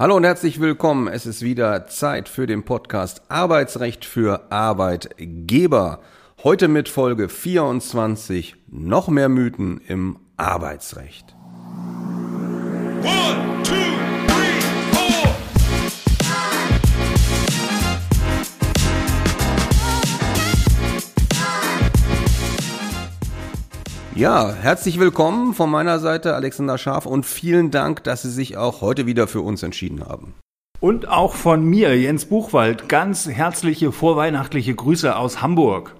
Hallo und herzlich willkommen. Es ist wieder Zeit für den Podcast Arbeitsrecht für Arbeitgeber. Heute mit Folge 24 noch mehr Mythen im Arbeitsrecht. One, two, Ja, herzlich willkommen von meiner Seite, Alexander Scharf, und vielen Dank, dass Sie sich auch heute wieder für uns entschieden haben. Und auch von mir, Jens Buchwald, ganz herzliche vorweihnachtliche Grüße aus Hamburg.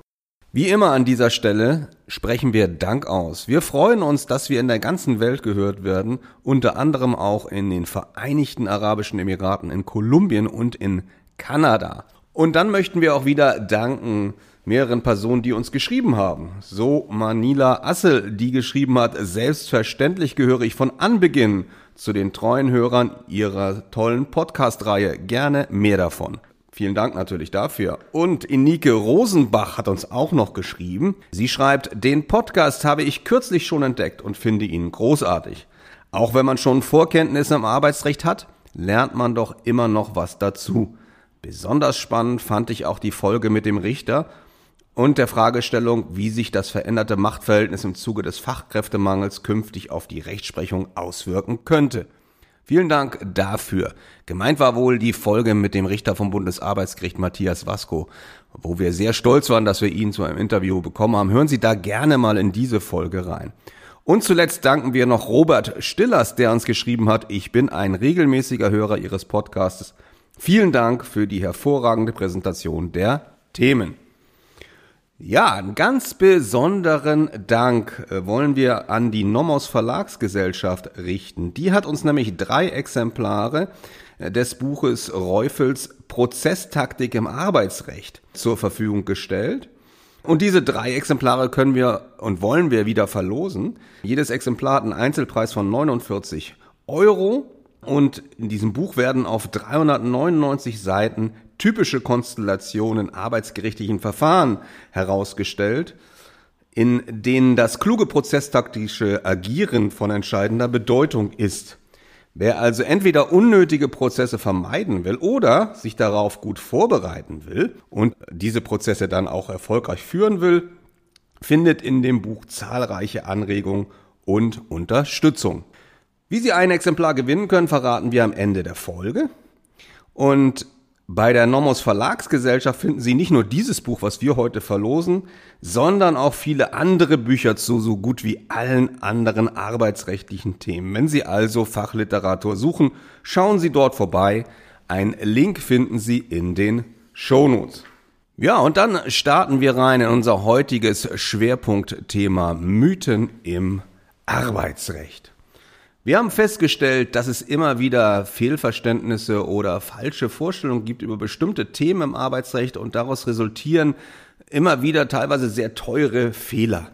Wie immer an dieser Stelle sprechen wir Dank aus. Wir freuen uns, dass wir in der ganzen Welt gehört werden, unter anderem auch in den Vereinigten Arabischen Emiraten, in Kolumbien und in Kanada. Und dann möchten wir auch wieder danken mehreren Personen, die uns geschrieben haben. So Manila Assel, die geschrieben hat, selbstverständlich gehöre ich von Anbeginn zu den treuen Hörern ihrer tollen Podcast-Reihe. Gerne mehr davon. Vielen Dank natürlich dafür. Und Inike Rosenbach hat uns auch noch geschrieben. Sie schreibt, den Podcast habe ich kürzlich schon entdeckt und finde ihn großartig. Auch wenn man schon Vorkenntnisse im Arbeitsrecht hat, lernt man doch immer noch was dazu. Besonders spannend fand ich auch die Folge mit dem Richter und der Fragestellung, wie sich das veränderte Machtverhältnis im Zuge des Fachkräftemangels künftig auf die Rechtsprechung auswirken könnte. Vielen Dank dafür. Gemeint war wohl die Folge mit dem Richter vom Bundesarbeitsgericht Matthias Vasco, wo wir sehr stolz waren, dass wir ihn zu einem Interview bekommen haben. Hören Sie da gerne mal in diese Folge rein. Und zuletzt danken wir noch Robert Stillers, der uns geschrieben hat, ich bin ein regelmäßiger Hörer Ihres Podcasts. Vielen Dank für die hervorragende Präsentation der Themen. Ja, einen ganz besonderen Dank äh, wollen wir an die Nomos Verlagsgesellschaft richten. Die hat uns nämlich drei Exemplare äh, des Buches Reufels Prozesstaktik im Arbeitsrecht zur Verfügung gestellt. Und diese drei Exemplare können wir und wollen wir wieder verlosen. Jedes Exemplar hat einen Einzelpreis von 49 Euro. Und in diesem Buch werden auf 399 Seiten typische Konstellationen arbeitsgerichtlichen Verfahren herausgestellt, in denen das kluge prozesstaktische Agieren von entscheidender Bedeutung ist. Wer also entweder unnötige Prozesse vermeiden will oder sich darauf gut vorbereiten will und diese Prozesse dann auch erfolgreich führen will, findet in dem Buch zahlreiche Anregungen und Unterstützung. Wie Sie ein Exemplar gewinnen können, verraten wir am Ende der Folge. Und bei der Nomos Verlagsgesellschaft finden Sie nicht nur dieses Buch, was wir heute verlosen, sondern auch viele andere Bücher zu so gut wie allen anderen arbeitsrechtlichen Themen. Wenn Sie also Fachliteratur suchen, schauen Sie dort vorbei. Ein Link finden Sie in den Shownotes. Ja, und dann starten wir rein in unser heutiges Schwerpunktthema Mythen im Arbeitsrecht. Wir haben festgestellt, dass es immer wieder Fehlverständnisse oder falsche Vorstellungen gibt über bestimmte Themen im Arbeitsrecht und daraus resultieren immer wieder teilweise sehr teure Fehler.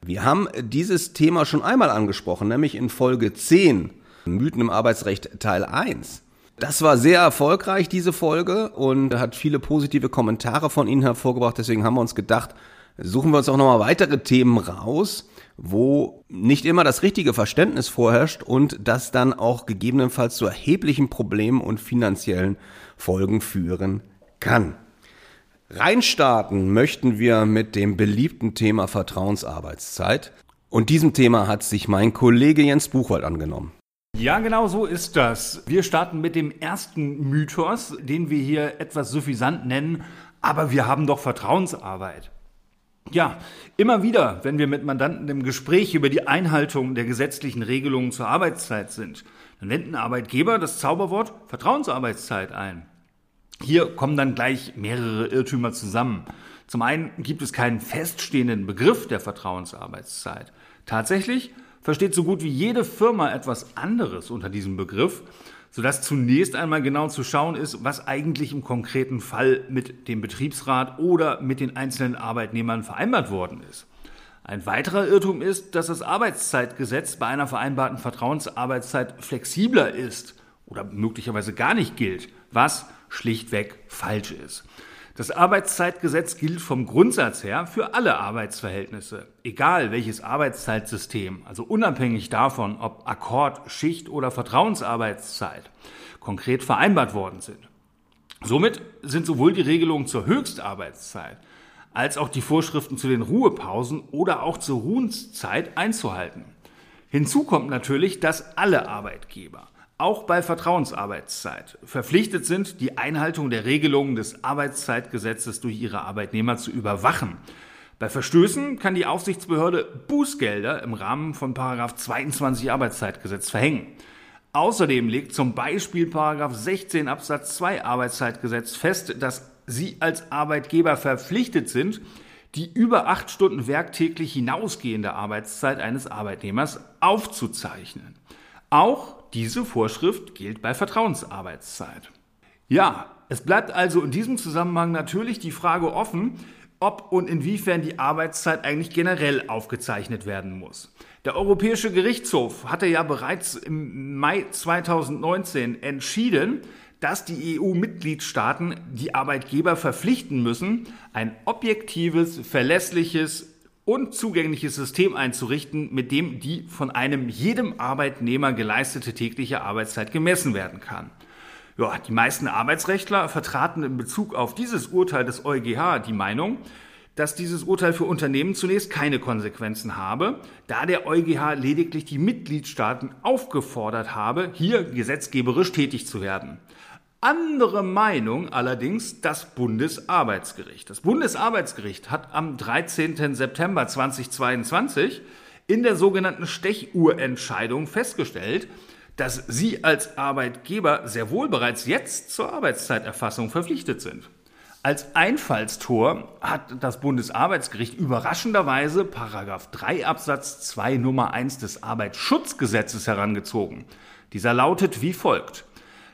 Wir haben dieses Thema schon einmal angesprochen, nämlich in Folge 10, Mythen im Arbeitsrecht Teil 1. Das war sehr erfolgreich, diese Folge, und hat viele positive Kommentare von Ihnen hervorgebracht. Deswegen haben wir uns gedacht, suchen wir uns auch nochmal weitere Themen raus, wo nicht immer das richtige Verständnis vorherrscht und das dann auch gegebenenfalls zu erheblichen Problemen und finanziellen Folgen führen kann. Reinstarten möchten wir mit dem beliebten Thema Vertrauensarbeitszeit. Und diesem Thema hat sich mein Kollege Jens Buchwald angenommen. Ja, genau so ist das. Wir starten mit dem ersten Mythos, den wir hier etwas suffisant nennen, aber wir haben doch Vertrauensarbeit. Ja, immer wieder, wenn wir mit Mandanten im Gespräch über die Einhaltung der gesetzlichen Regelungen zur Arbeitszeit sind, dann wenden Arbeitgeber das Zauberwort Vertrauensarbeitszeit ein. Hier kommen dann gleich mehrere Irrtümer zusammen. Zum einen gibt es keinen feststehenden Begriff der Vertrauensarbeitszeit. Tatsächlich versteht so gut wie jede Firma etwas anderes unter diesem Begriff sodass zunächst einmal genau zu schauen ist, was eigentlich im konkreten Fall mit dem Betriebsrat oder mit den einzelnen Arbeitnehmern vereinbart worden ist. Ein weiterer Irrtum ist, dass das Arbeitszeitgesetz bei einer vereinbarten Vertrauensarbeitszeit flexibler ist oder möglicherweise gar nicht gilt, was schlichtweg falsch ist. Das Arbeitszeitgesetz gilt vom Grundsatz her für alle Arbeitsverhältnisse, egal welches Arbeitszeitsystem, also unabhängig davon, ob Akkord, Schicht oder Vertrauensarbeitszeit konkret vereinbart worden sind. Somit sind sowohl die Regelungen zur Höchstarbeitszeit als auch die Vorschriften zu den Ruhepausen oder auch zur Ruhenszeit einzuhalten. Hinzu kommt natürlich, dass alle Arbeitgeber auch bei Vertrauensarbeitszeit verpflichtet sind, die Einhaltung der Regelungen des Arbeitszeitgesetzes durch ihre Arbeitnehmer zu überwachen. Bei Verstößen kann die Aufsichtsbehörde Bußgelder im Rahmen von 22 Arbeitszeitgesetz verhängen. Außerdem legt zum Beispiel 16 Absatz 2 Arbeitszeitgesetz fest, dass Sie als Arbeitgeber verpflichtet sind, die über acht Stunden werktäglich hinausgehende Arbeitszeit eines Arbeitnehmers aufzuzeichnen. Auch diese Vorschrift gilt bei Vertrauensarbeitszeit. Ja, es bleibt also in diesem Zusammenhang natürlich die Frage offen, ob und inwiefern die Arbeitszeit eigentlich generell aufgezeichnet werden muss. Der Europäische Gerichtshof hatte ja bereits im Mai 2019 entschieden, dass die EU-Mitgliedstaaten die Arbeitgeber verpflichten müssen, ein objektives, verlässliches und zugängliches System einzurichten, mit dem die von einem jedem Arbeitnehmer geleistete tägliche Arbeitszeit gemessen werden kann. Ja, die meisten Arbeitsrechtler vertraten in Bezug auf dieses Urteil des EuGH die Meinung, dass dieses Urteil für Unternehmen zunächst keine Konsequenzen habe, da der EuGH lediglich die Mitgliedstaaten aufgefordert habe, hier gesetzgeberisch tätig zu werden. Andere Meinung allerdings das Bundesarbeitsgericht. Das Bundesarbeitsgericht hat am 13. September 2022 in der sogenannten Stechuhrentscheidung festgestellt, dass Sie als Arbeitgeber sehr wohl bereits jetzt zur Arbeitszeiterfassung verpflichtet sind. Als Einfallstor hat das Bundesarbeitsgericht überraschenderweise Paragraph 3 Absatz 2 Nummer 1 des Arbeitsschutzgesetzes herangezogen. Dieser lautet wie folgt.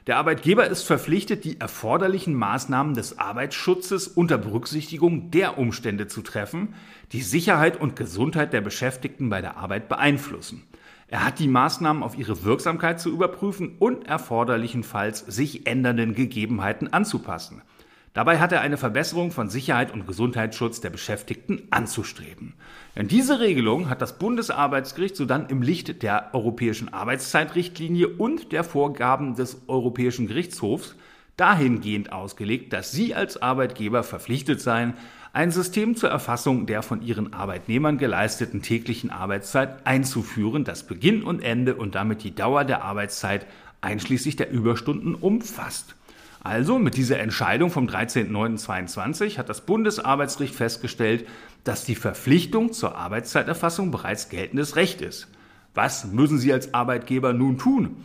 Der Arbeitgeber ist verpflichtet, die erforderlichen Maßnahmen des Arbeitsschutzes unter Berücksichtigung der Umstände zu treffen, die Sicherheit und Gesundheit der Beschäftigten bei der Arbeit beeinflussen. Er hat die Maßnahmen auf ihre Wirksamkeit zu überprüfen und erforderlichenfalls sich ändernden Gegebenheiten anzupassen. Dabei hat er eine Verbesserung von Sicherheit und Gesundheitsschutz der Beschäftigten anzustreben. Denn diese Regelung hat das Bundesarbeitsgericht sodann im Licht der Europäischen Arbeitszeitrichtlinie und der Vorgaben des Europäischen Gerichtshofs dahingehend ausgelegt, dass Sie als Arbeitgeber verpflichtet seien, ein System zur Erfassung der von Ihren Arbeitnehmern geleisteten täglichen Arbeitszeit einzuführen, das Beginn und Ende und damit die Dauer der Arbeitszeit einschließlich der Überstunden umfasst. Also mit dieser Entscheidung vom 13.09.22 hat das Bundesarbeitsgericht festgestellt, dass die Verpflichtung zur Arbeitszeiterfassung bereits geltendes Recht ist. Was müssen Sie als Arbeitgeber nun tun?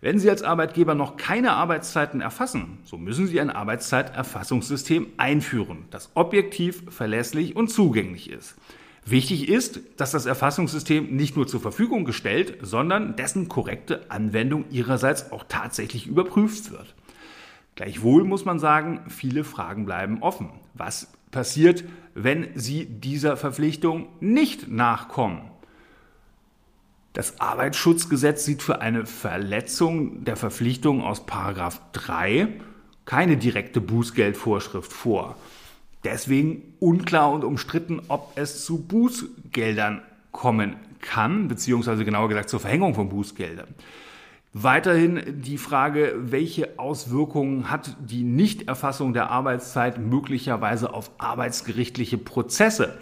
Wenn Sie als Arbeitgeber noch keine Arbeitszeiten erfassen, so müssen Sie ein Arbeitszeiterfassungssystem einführen, das objektiv, verlässlich und zugänglich ist. Wichtig ist, dass das Erfassungssystem nicht nur zur Verfügung gestellt, sondern dessen korrekte Anwendung Ihrerseits auch tatsächlich überprüft wird. Gleichwohl muss man sagen, viele Fragen bleiben offen. Was passiert, wenn Sie dieser Verpflichtung nicht nachkommen? Das Arbeitsschutzgesetz sieht für eine Verletzung der Verpflichtung aus Paragraph 3 keine direkte Bußgeldvorschrift vor. Deswegen unklar und umstritten, ob es zu Bußgeldern kommen kann, beziehungsweise genauer gesagt zur Verhängung von Bußgeldern. Weiterhin die Frage, welche Auswirkungen hat die Nichterfassung der Arbeitszeit möglicherweise auf arbeitsgerichtliche Prozesse,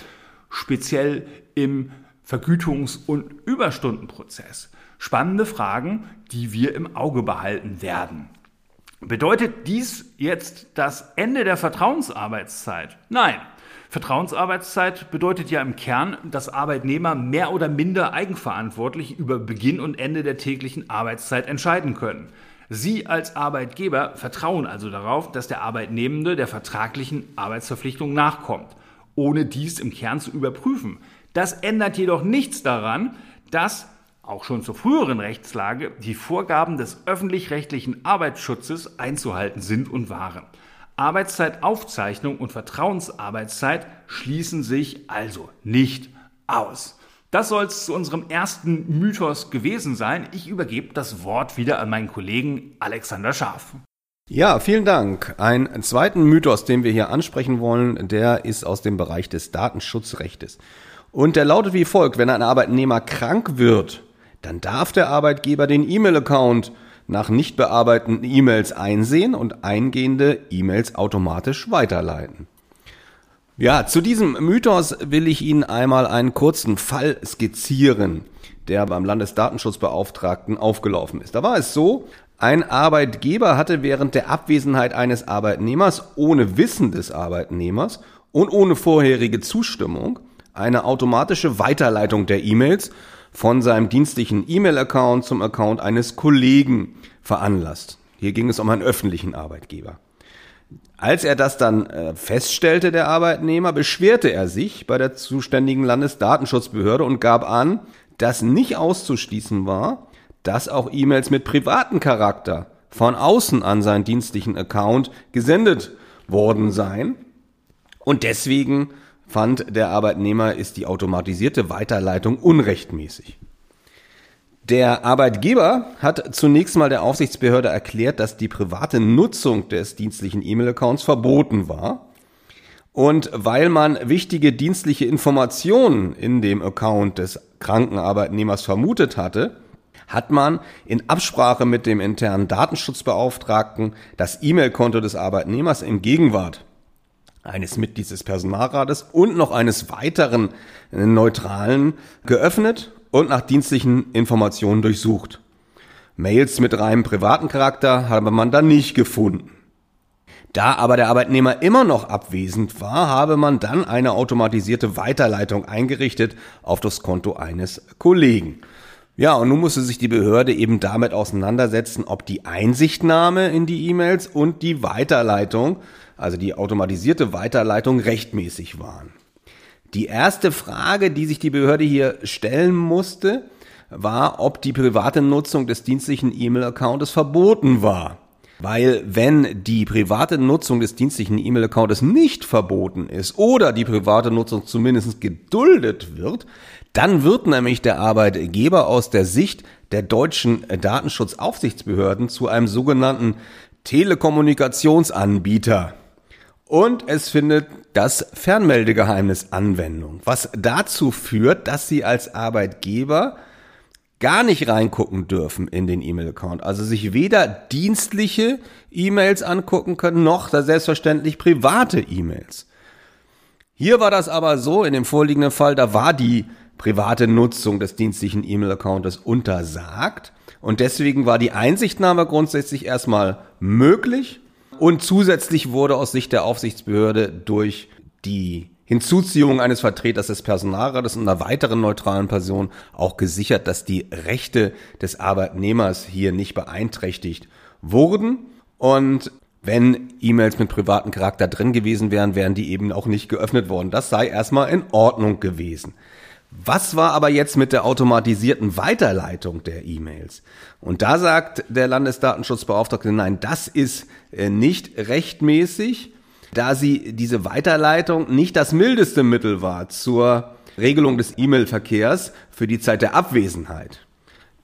speziell im Vergütungs- und Überstundenprozess. Spannende Fragen, die wir im Auge behalten werden. Bedeutet dies jetzt das Ende der Vertrauensarbeitszeit? Nein. Vertrauensarbeitszeit bedeutet ja im Kern, dass Arbeitnehmer mehr oder minder eigenverantwortlich über Beginn und Ende der täglichen Arbeitszeit entscheiden können. Sie als Arbeitgeber vertrauen also darauf, dass der Arbeitnehmende der vertraglichen Arbeitsverpflichtung nachkommt, ohne dies im Kern zu überprüfen. Das ändert jedoch nichts daran, dass auch schon zur früheren Rechtslage die Vorgaben des öffentlich-rechtlichen Arbeitsschutzes einzuhalten sind und waren. Arbeitszeitaufzeichnung und Vertrauensarbeitszeit schließen sich also nicht aus. Das soll es zu unserem ersten Mythos gewesen sein. Ich übergebe das Wort wieder an meinen Kollegen Alexander Scharf. Ja, vielen Dank. Ein zweiten Mythos, den wir hier ansprechen wollen, der ist aus dem Bereich des Datenschutzrechtes. Und der lautet wie folgt, wenn ein Arbeitnehmer krank wird, dann darf der Arbeitgeber den E-Mail-Account nach nicht bearbeiteten E-Mails einsehen und eingehende E-Mails automatisch weiterleiten. Ja, zu diesem Mythos will ich Ihnen einmal einen kurzen Fall skizzieren, der beim Landesdatenschutzbeauftragten aufgelaufen ist. Da war es so, ein Arbeitgeber hatte während der Abwesenheit eines Arbeitnehmers ohne Wissen des Arbeitnehmers und ohne vorherige Zustimmung eine automatische Weiterleitung der E-Mails von seinem dienstlichen E-Mail-Account zum Account eines Kollegen veranlasst. Hier ging es um einen öffentlichen Arbeitgeber. Als er das dann äh, feststellte, der Arbeitnehmer, beschwerte er sich bei der zuständigen Landesdatenschutzbehörde und gab an, dass nicht auszuschließen war, dass auch E-Mails mit privaten Charakter von außen an seinen dienstlichen Account gesendet worden seien. Und deswegen fand der Arbeitnehmer, ist die automatisierte Weiterleitung unrechtmäßig. Der Arbeitgeber hat zunächst mal der Aufsichtsbehörde erklärt, dass die private Nutzung des dienstlichen E-Mail-Accounts verboten war. Und weil man wichtige dienstliche Informationen in dem Account des kranken Arbeitnehmers vermutet hatte, hat man in Absprache mit dem internen Datenschutzbeauftragten das E-Mail-Konto des Arbeitnehmers in Gegenwart eines Mitglieds des Personalrates und noch eines weiteren neutralen geöffnet und nach dienstlichen Informationen durchsucht. Mails mit reinem privaten Charakter habe man dann nicht gefunden. Da aber der Arbeitnehmer immer noch abwesend war, habe man dann eine automatisierte Weiterleitung eingerichtet auf das Konto eines Kollegen. Ja, und nun musste sich die Behörde eben damit auseinandersetzen, ob die Einsichtnahme in die E-Mails und die Weiterleitung also die automatisierte Weiterleitung, rechtmäßig waren. Die erste Frage, die sich die Behörde hier stellen musste, war, ob die private Nutzung des dienstlichen E-Mail-Accounts verboten war. Weil wenn die private Nutzung des dienstlichen E-Mail-Accounts nicht verboten ist oder die private Nutzung zumindest geduldet wird, dann wird nämlich der Arbeitgeber aus der Sicht der deutschen Datenschutzaufsichtsbehörden zu einem sogenannten Telekommunikationsanbieter. Und es findet das Fernmeldegeheimnis Anwendung, was dazu führt, dass Sie als Arbeitgeber gar nicht reingucken dürfen in den E-Mail-Account. Also sich weder dienstliche E-Mails angucken können, noch selbstverständlich private E-Mails. Hier war das aber so, in dem vorliegenden Fall, da war die private Nutzung des dienstlichen E-Mail-Accounts untersagt. Und deswegen war die Einsichtnahme grundsätzlich erstmal möglich und zusätzlich wurde aus Sicht der Aufsichtsbehörde durch die Hinzuziehung eines Vertreters des Personalrates und einer weiteren neutralen Person auch gesichert, dass die Rechte des Arbeitnehmers hier nicht beeinträchtigt wurden. Und wenn E-Mails mit privatem Charakter drin gewesen wären, wären die eben auch nicht geöffnet worden. Das sei erstmal in Ordnung gewesen. Was war aber jetzt mit der automatisierten Weiterleitung der E-Mails? Und da sagt der Landesdatenschutzbeauftragte, nein, das ist äh, nicht rechtmäßig, da sie diese Weiterleitung nicht das mildeste Mittel war zur Regelung des E-Mail-Verkehrs für die Zeit der Abwesenheit.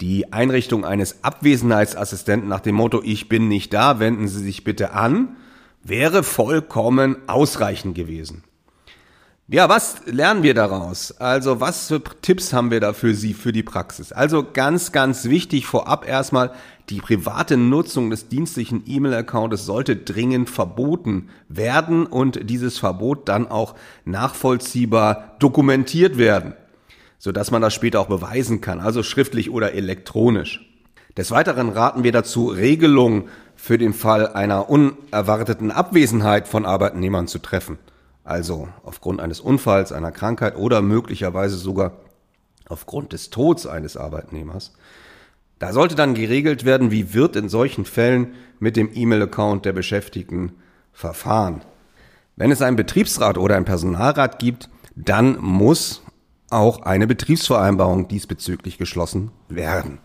Die Einrichtung eines Abwesenheitsassistenten nach dem Motto Ich bin nicht da, wenden Sie sich bitte an, wäre vollkommen ausreichend gewesen. Ja, was lernen wir daraus? Also was für Tipps haben wir da für Sie, für die Praxis? Also ganz, ganz wichtig vorab erstmal, die private Nutzung des dienstlichen E-Mail-Accounts sollte dringend verboten werden und dieses Verbot dann auch nachvollziehbar dokumentiert werden, sodass man das später auch beweisen kann, also schriftlich oder elektronisch. Des Weiteren raten wir dazu, Regelungen für den Fall einer unerwarteten Abwesenheit von Arbeitnehmern zu treffen also aufgrund eines Unfalls, einer Krankheit oder möglicherweise sogar aufgrund des Todes eines Arbeitnehmers. Da sollte dann geregelt werden, wie wird in solchen Fällen mit dem E-Mail-Account der Beschäftigten verfahren. Wenn es einen Betriebsrat oder einen Personalrat gibt, dann muss auch eine Betriebsvereinbarung diesbezüglich geschlossen werden.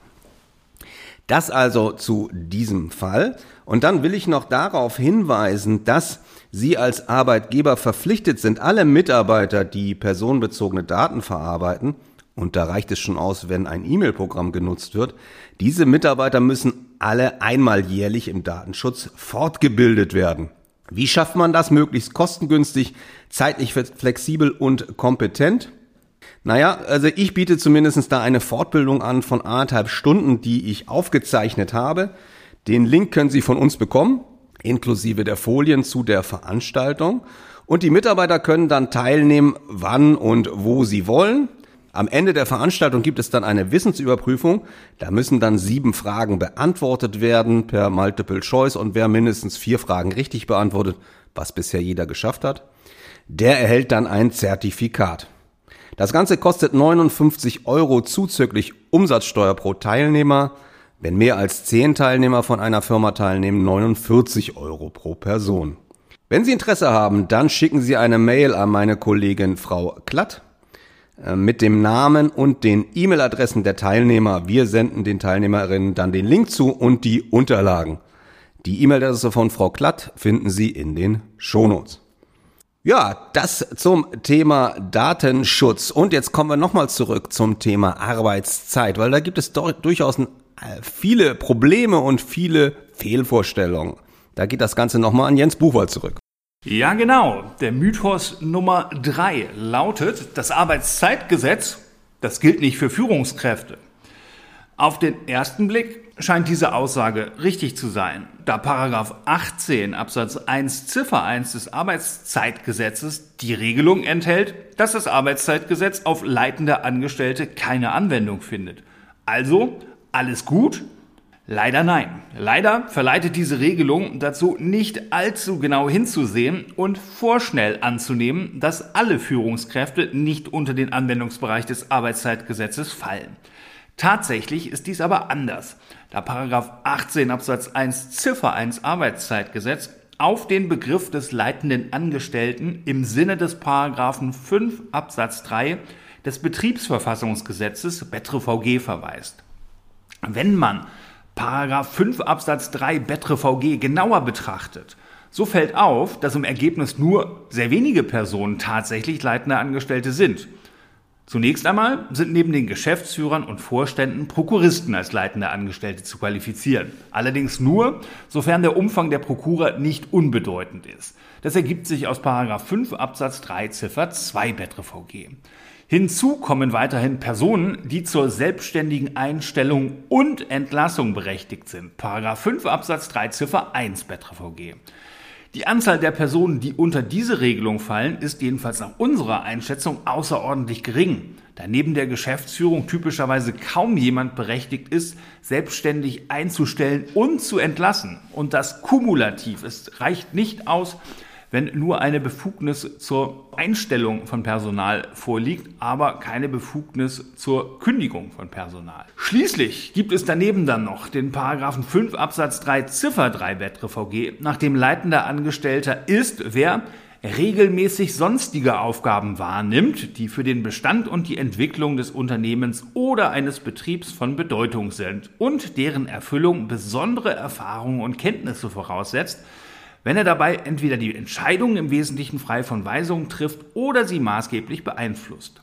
Das also zu diesem Fall. Und dann will ich noch darauf hinweisen, dass Sie als Arbeitgeber verpflichtet sind, alle Mitarbeiter, die personenbezogene Daten verarbeiten, und da reicht es schon aus, wenn ein E-Mail-Programm genutzt wird, diese Mitarbeiter müssen alle einmal jährlich im Datenschutz fortgebildet werden. Wie schafft man das möglichst kostengünstig, zeitlich flexibel und kompetent? Naja, also ich biete zumindest da eine Fortbildung an von anderthalb Stunden, die ich aufgezeichnet habe. Den Link können Sie von uns bekommen, inklusive der Folien zu der Veranstaltung. Und die Mitarbeiter können dann teilnehmen, wann und wo sie wollen. Am Ende der Veranstaltung gibt es dann eine Wissensüberprüfung. Da müssen dann sieben Fragen beantwortet werden per Multiple Choice und wer mindestens vier Fragen richtig beantwortet, was bisher jeder geschafft hat, der erhält dann ein Zertifikat. Das Ganze kostet 59 Euro zuzüglich Umsatzsteuer pro Teilnehmer. Wenn mehr als zehn Teilnehmer von einer Firma teilnehmen, 49 Euro pro Person. Wenn Sie Interesse haben, dann schicken Sie eine Mail an meine Kollegin Frau Klatt äh, mit dem Namen und den E-Mail-Adressen der Teilnehmer. Wir senden den Teilnehmerinnen dann den Link zu und die Unterlagen. Die E-Mail-Adresse von Frau Klatt finden Sie in den Shownotes. Ja, das zum Thema Datenschutz. Und jetzt kommen wir nochmal zurück zum Thema Arbeitszeit, weil da gibt es durchaus äh, viele Probleme und viele Fehlvorstellungen. Da geht das Ganze nochmal an Jens Buchwald zurück. Ja, genau. Der Mythos Nummer drei lautet, das Arbeitszeitgesetz, das gilt nicht für Führungskräfte. Auf den ersten Blick scheint diese Aussage richtig zu sein, da Paragraph 18 Absatz 1 Ziffer 1 des Arbeitszeitgesetzes die Regelung enthält, dass das Arbeitszeitgesetz auf leitende Angestellte keine Anwendung findet. Also alles gut, Leider nein. Leider verleitet diese Regelung dazu, nicht allzu genau hinzusehen und vorschnell anzunehmen, dass alle Führungskräfte nicht unter den Anwendungsbereich des Arbeitszeitgesetzes fallen. Tatsächlich ist dies aber anders, da Paragraph 18 Absatz 1 Ziffer 1 Arbeitszeitgesetz auf den Begriff des leitenden Angestellten im Sinne des Paragraphen 5 Absatz 3 des Betriebsverfassungsgesetzes BetroVG verweist. Wenn man Paragraph 5 Absatz 3 Betre VG genauer betrachtet, so fällt auf, dass im Ergebnis nur sehr wenige Personen tatsächlich leitende Angestellte sind. Zunächst einmal sind neben den Geschäftsführern und Vorständen Prokuristen als leitende Angestellte zu qualifizieren. Allerdings nur, sofern der Umfang der Prokura nicht unbedeutend ist. Das ergibt sich aus Paragraph 5 Absatz 3 Ziffer 2 Betre VG. Hinzu kommen weiterhin Personen, die zur selbstständigen Einstellung und Entlassung berechtigt sind. Paragraph 5 Absatz 3 Ziffer 1 BetreVG. Die Anzahl der Personen, die unter diese Regelung fallen, ist jedenfalls nach unserer Einschätzung außerordentlich gering, da neben der Geschäftsführung typischerweise kaum jemand berechtigt ist, selbstständig einzustellen und zu entlassen. Und das kumulativ. Es reicht nicht aus, wenn nur eine Befugnis zur Einstellung von Personal vorliegt, aber keine Befugnis zur Kündigung von Personal. Schließlich gibt es daneben dann noch den Paragraphen 5 Absatz 3 Ziffer 3 BetreVG, nach dem leitender Angestellter ist, wer regelmäßig sonstige Aufgaben wahrnimmt, die für den Bestand und die Entwicklung des Unternehmens oder eines Betriebs von Bedeutung sind und deren Erfüllung besondere Erfahrungen und Kenntnisse voraussetzt, wenn er dabei entweder die Entscheidungen im Wesentlichen frei von Weisungen trifft oder sie maßgeblich beeinflusst.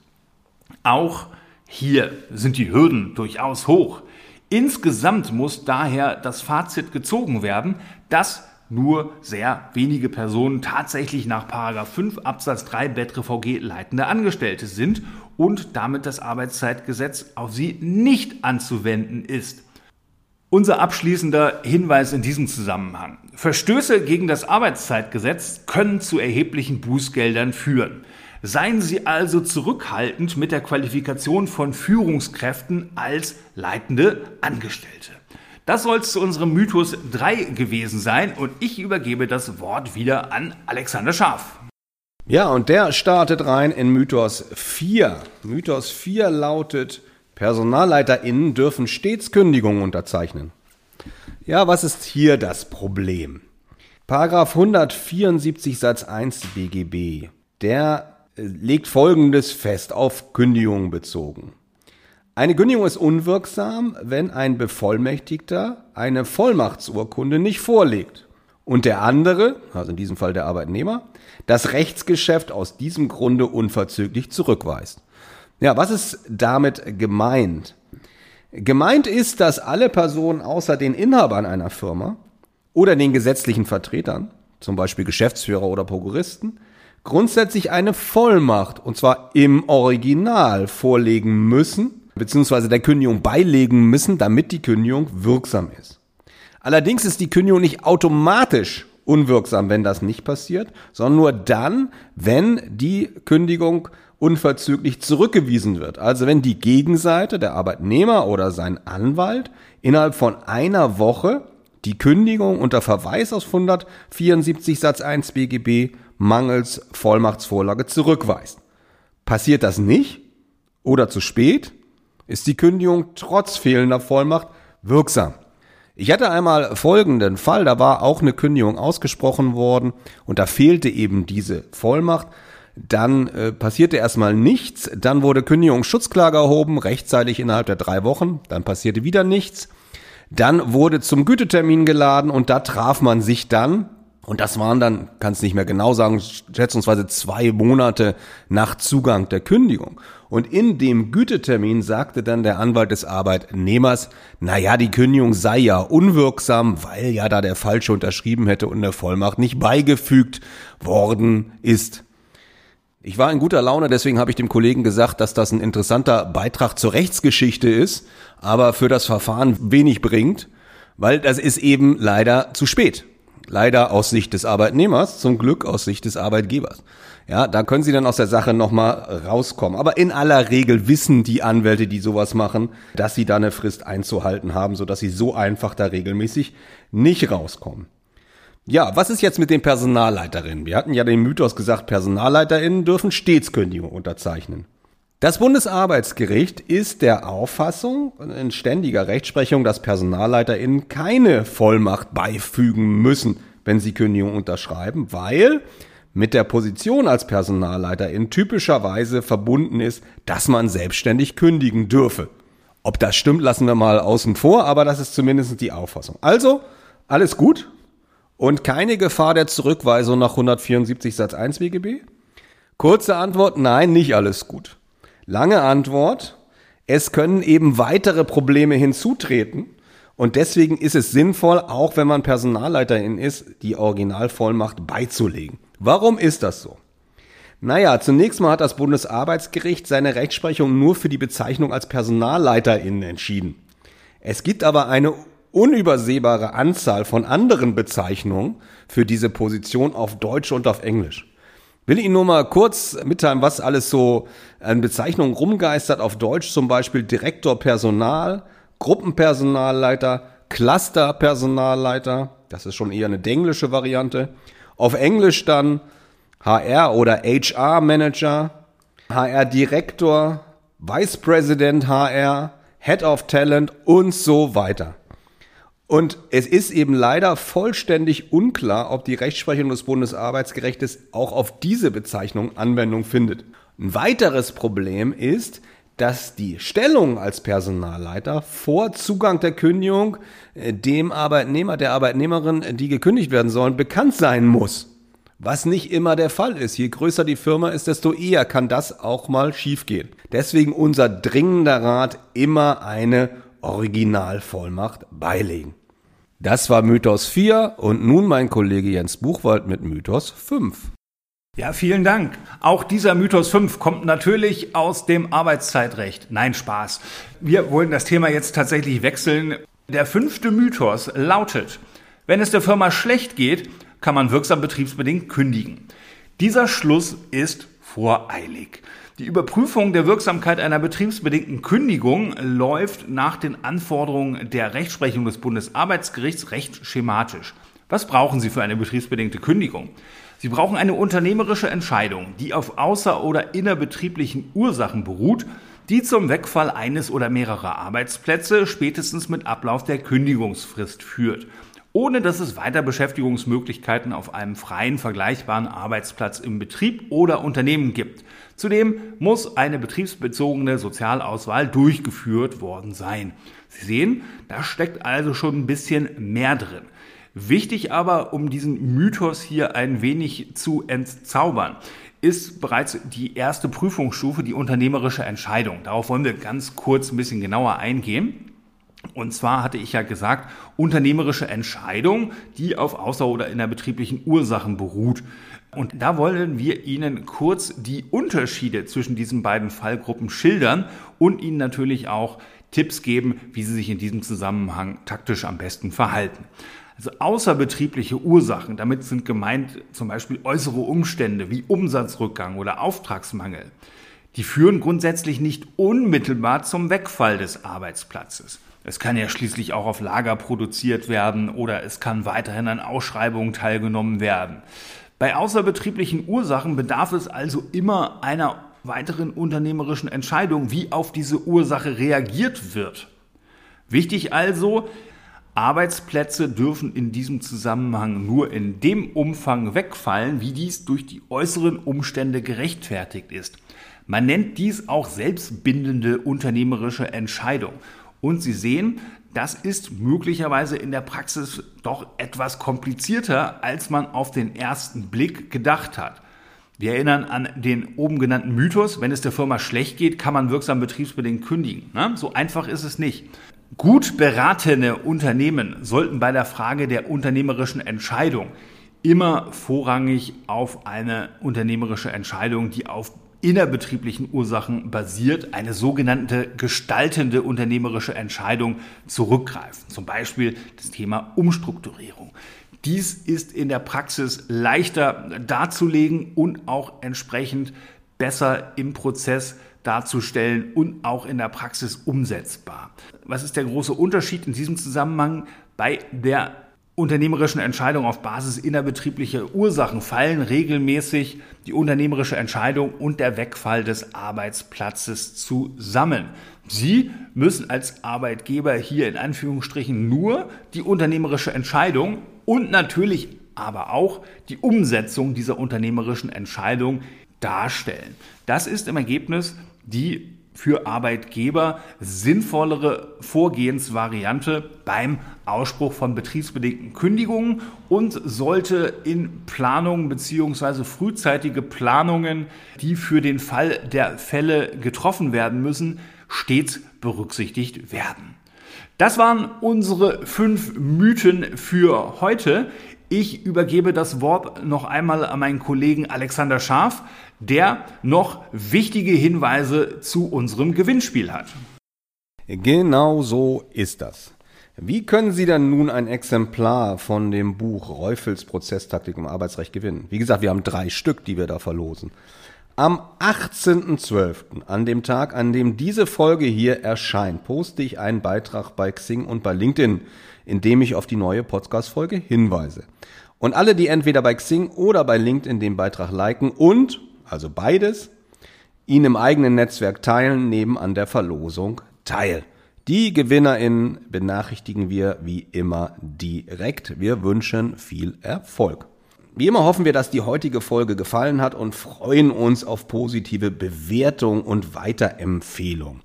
Auch hier sind die Hürden durchaus hoch. Insgesamt muss daher das Fazit gezogen werden, dass nur sehr wenige Personen tatsächlich nach 5 Absatz 3 BetreVG leitende Angestellte sind und damit das Arbeitszeitgesetz auf sie nicht anzuwenden ist. Unser abschließender Hinweis in diesem Zusammenhang. Verstöße gegen das Arbeitszeitgesetz können zu erheblichen Bußgeldern führen. Seien Sie also zurückhaltend mit der Qualifikation von Führungskräften als leitende Angestellte. Das soll es zu unserem Mythos 3 gewesen sein und ich übergebe das Wort wieder an Alexander Scharf. Ja, und der startet rein in Mythos 4. Mythos 4 lautet, PersonalleiterInnen dürfen stets Kündigungen unterzeichnen. Ja, was ist hier das Problem? Paragraph 174 Satz 1 BGB, der äh, legt Folgendes fest, auf Kündigungen bezogen. Eine Kündigung ist unwirksam, wenn ein Bevollmächtigter eine Vollmachtsurkunde nicht vorlegt und der andere, also in diesem Fall der Arbeitnehmer, das Rechtsgeschäft aus diesem Grunde unverzüglich zurückweist. Ja, was ist damit gemeint? Gemeint ist, dass alle Personen außer den Inhabern einer Firma oder den gesetzlichen Vertretern, zum Beispiel Geschäftsführer oder Prokuristen, grundsätzlich eine Vollmacht, und zwar im Original, vorlegen müssen, beziehungsweise der Kündigung beilegen müssen, damit die Kündigung wirksam ist. Allerdings ist die Kündigung nicht automatisch unwirksam, wenn das nicht passiert, sondern nur dann, wenn die Kündigung unverzüglich zurückgewiesen wird. Also wenn die Gegenseite, der Arbeitnehmer oder sein Anwalt, innerhalb von einer Woche die Kündigung unter Verweis aus 174 Satz 1 BGB mangels Vollmachtsvorlage zurückweist. Passiert das nicht oder zu spät, ist die Kündigung trotz fehlender Vollmacht wirksam. Ich hatte einmal folgenden Fall, da war auch eine Kündigung ausgesprochen worden und da fehlte eben diese Vollmacht. Dann äh, passierte erstmal nichts, dann wurde Kündigungsschutzklage erhoben, rechtzeitig innerhalb der drei Wochen, dann passierte wieder nichts. Dann wurde zum Gütetermin geladen und da traf man sich dann. Und das waren dann, kann es nicht mehr genau sagen, schätzungsweise zwei Monate nach Zugang der Kündigung. Und in dem Gütetermin sagte dann der Anwalt des Arbeitnehmers, na ja, die Kündigung sei ja unwirksam, weil ja da der Falsche unterschrieben hätte und der Vollmacht nicht beigefügt worden ist. Ich war in guter Laune, deswegen habe ich dem Kollegen gesagt, dass das ein interessanter Beitrag zur Rechtsgeschichte ist, aber für das Verfahren wenig bringt, weil das ist eben leider zu spät. Leider aus Sicht des Arbeitnehmers, zum Glück aus Sicht des Arbeitgebers. Ja, da können Sie dann aus der Sache nochmal rauskommen. Aber in aller Regel wissen die Anwälte, die sowas machen, dass sie da eine Frist einzuhalten haben, sodass sie so einfach da regelmäßig nicht rauskommen. Ja, was ist jetzt mit den Personalleiterinnen? Wir hatten ja den Mythos gesagt, Personalleiterinnen dürfen stets Kündigung unterzeichnen. Das Bundesarbeitsgericht ist der Auffassung in ständiger Rechtsprechung, dass PersonalleiterInnen keine Vollmacht beifügen müssen, wenn sie Kündigung unterschreiben, weil mit der Position als Personalleiterin typischerweise verbunden ist, dass man selbstständig kündigen dürfe. Ob das stimmt, lassen wir mal außen vor, aber das ist zumindest die Auffassung. Also, alles gut, und keine Gefahr der Zurückweisung nach 174 Satz 1 BGB? Kurze Antwort, nein, nicht alles gut. Lange Antwort, es können eben weitere Probleme hinzutreten. Und deswegen ist es sinnvoll, auch wenn man Personalleiterin ist, die Originalvollmacht beizulegen. Warum ist das so? Naja, zunächst mal hat das Bundesarbeitsgericht seine Rechtsprechung nur für die Bezeichnung als Personalleiterin entschieden. Es gibt aber eine unübersehbare Anzahl von anderen Bezeichnungen für diese Position auf Deutsch und auf Englisch. Will Ihnen nur mal kurz mitteilen, was alles so an Bezeichnungen rumgeistert. Auf Deutsch zum Beispiel Direktor Personal, Gruppenpersonalleiter, Clusterpersonalleiter. Das ist schon eher eine denglische Variante. Auf Englisch dann HR oder HR Manager, HR Direktor, Vice President HR, Head of Talent und so weiter. Und es ist eben leider vollständig unklar, ob die Rechtsprechung des Bundesarbeitsgerichtes auch auf diese Bezeichnung Anwendung findet. Ein weiteres Problem ist, dass die Stellung als Personalleiter vor Zugang der Kündigung äh, dem Arbeitnehmer, der Arbeitnehmerin, die gekündigt werden sollen, bekannt sein muss. Was nicht immer der Fall ist. Je größer die Firma ist, desto eher kann das auch mal schiefgehen. Deswegen unser dringender Rat, immer eine Originalvollmacht beilegen. Das war Mythos 4 und nun mein Kollege Jens Buchwald mit Mythos 5. Ja, vielen Dank. Auch dieser Mythos 5 kommt natürlich aus dem Arbeitszeitrecht. Nein, Spaß. Wir wollen das Thema jetzt tatsächlich wechseln. Der fünfte Mythos lautet, wenn es der Firma schlecht geht, kann man wirksam betriebsbedingt kündigen. Dieser Schluss ist voreilig. Die Überprüfung der Wirksamkeit einer betriebsbedingten Kündigung läuft nach den Anforderungen der Rechtsprechung des Bundesarbeitsgerichts recht schematisch. Was brauchen Sie für eine betriebsbedingte Kündigung? Sie brauchen eine unternehmerische Entscheidung, die auf außer- oder innerbetrieblichen Ursachen beruht, die zum Wegfall eines oder mehrerer Arbeitsplätze spätestens mit Ablauf der Kündigungsfrist führt ohne dass es weiter Beschäftigungsmöglichkeiten auf einem freien, vergleichbaren Arbeitsplatz im Betrieb oder Unternehmen gibt. Zudem muss eine betriebsbezogene Sozialauswahl durchgeführt worden sein. Sie sehen, da steckt also schon ein bisschen mehr drin. Wichtig aber, um diesen Mythos hier ein wenig zu entzaubern, ist bereits die erste Prüfungsstufe, die unternehmerische Entscheidung. Darauf wollen wir ganz kurz ein bisschen genauer eingehen. Und zwar hatte ich ja gesagt, unternehmerische Entscheidung, die auf außer- oder innerbetrieblichen Ursachen beruht. Und da wollen wir Ihnen kurz die Unterschiede zwischen diesen beiden Fallgruppen schildern und Ihnen natürlich auch Tipps geben, wie Sie sich in diesem Zusammenhang taktisch am besten verhalten. Also außerbetriebliche Ursachen, damit sind gemeint zum Beispiel äußere Umstände wie Umsatzrückgang oder Auftragsmangel. Die führen grundsätzlich nicht unmittelbar zum Wegfall des Arbeitsplatzes. Es kann ja schließlich auch auf Lager produziert werden oder es kann weiterhin an Ausschreibungen teilgenommen werden. Bei außerbetrieblichen Ursachen bedarf es also immer einer weiteren unternehmerischen Entscheidung, wie auf diese Ursache reagiert wird. Wichtig also, Arbeitsplätze dürfen in diesem Zusammenhang nur in dem Umfang wegfallen, wie dies durch die äußeren Umstände gerechtfertigt ist. Man nennt dies auch selbstbindende unternehmerische Entscheidung. Und Sie sehen, das ist möglicherweise in der Praxis doch etwas komplizierter, als man auf den ersten Blick gedacht hat. Wir erinnern an den oben genannten Mythos, wenn es der Firma schlecht geht, kann man wirksam betriebsbedingt kündigen. So einfach ist es nicht. Gut beratene Unternehmen sollten bei der Frage der unternehmerischen Entscheidung immer vorrangig auf eine unternehmerische Entscheidung, die auf innerbetrieblichen Ursachen basiert, eine sogenannte gestaltende unternehmerische Entscheidung zurückgreifen. Zum Beispiel das Thema Umstrukturierung. Dies ist in der Praxis leichter darzulegen und auch entsprechend besser im Prozess darzustellen und auch in der Praxis umsetzbar. Was ist der große Unterschied in diesem Zusammenhang? Bei der unternehmerischen Entscheidungen auf Basis innerbetrieblicher Ursachen fallen regelmäßig die unternehmerische Entscheidung und der Wegfall des Arbeitsplatzes zusammen. Sie müssen als Arbeitgeber hier in Anführungsstrichen nur die unternehmerische Entscheidung und natürlich aber auch die Umsetzung dieser unternehmerischen Entscheidung darstellen. Das ist im Ergebnis die für Arbeitgeber sinnvollere Vorgehensvariante beim Ausspruch von betriebsbedingten Kündigungen und sollte in Planungen beziehungsweise frühzeitige Planungen, die für den Fall der Fälle getroffen werden müssen, stets berücksichtigt werden. Das waren unsere fünf Mythen für heute. Ich übergebe das Wort noch einmal an meinen Kollegen Alexander Scharf, der noch wichtige Hinweise zu unserem Gewinnspiel hat. Genau so ist das. Wie können Sie dann nun ein Exemplar von dem Buch Reufels Prozesstaktik im Arbeitsrecht gewinnen? Wie gesagt, wir haben drei Stück, die wir da verlosen. Am 18.12., an dem Tag, an dem diese Folge hier erscheint, poste ich einen Beitrag bei Xing und bei LinkedIn, in dem ich auf die neue Podcast-Folge hinweise. Und alle, die entweder bei Xing oder bei LinkedIn den Beitrag liken und also beides, ihn im eigenen Netzwerk teilen, nehmen an der Verlosung teil. Die GewinnerInnen benachrichtigen wir wie immer direkt. Wir wünschen viel Erfolg. Wie immer hoffen wir, dass die heutige Folge gefallen hat und freuen uns auf positive Bewertung und Weiterempfehlung.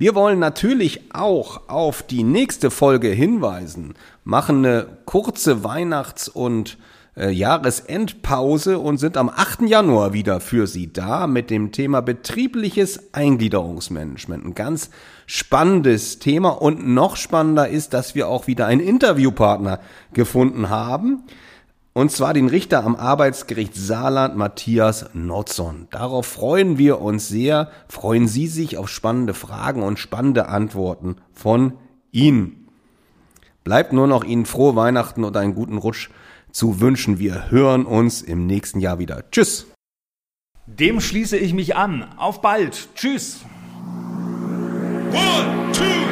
Wir wollen natürlich auch auf die nächste Folge hinweisen, machen eine kurze Weihnachts- und äh, Jahresendpause und sind am 8. Januar wieder für Sie da mit dem Thema betriebliches Eingliederungsmanagement. Ein ganz spannendes Thema und noch spannender ist, dass wir auch wieder einen Interviewpartner gefunden haben. Und zwar den Richter am Arbeitsgericht Saarland, Matthias Notzon. Darauf freuen wir uns sehr. Freuen Sie sich auf spannende Fragen und spannende Antworten von Ihnen. Bleibt nur noch Ihnen frohe Weihnachten und einen guten Rutsch zu wünschen. Wir hören uns im nächsten Jahr wieder. Tschüss. Dem schließe ich mich an. Auf bald. Tschüss. One, two.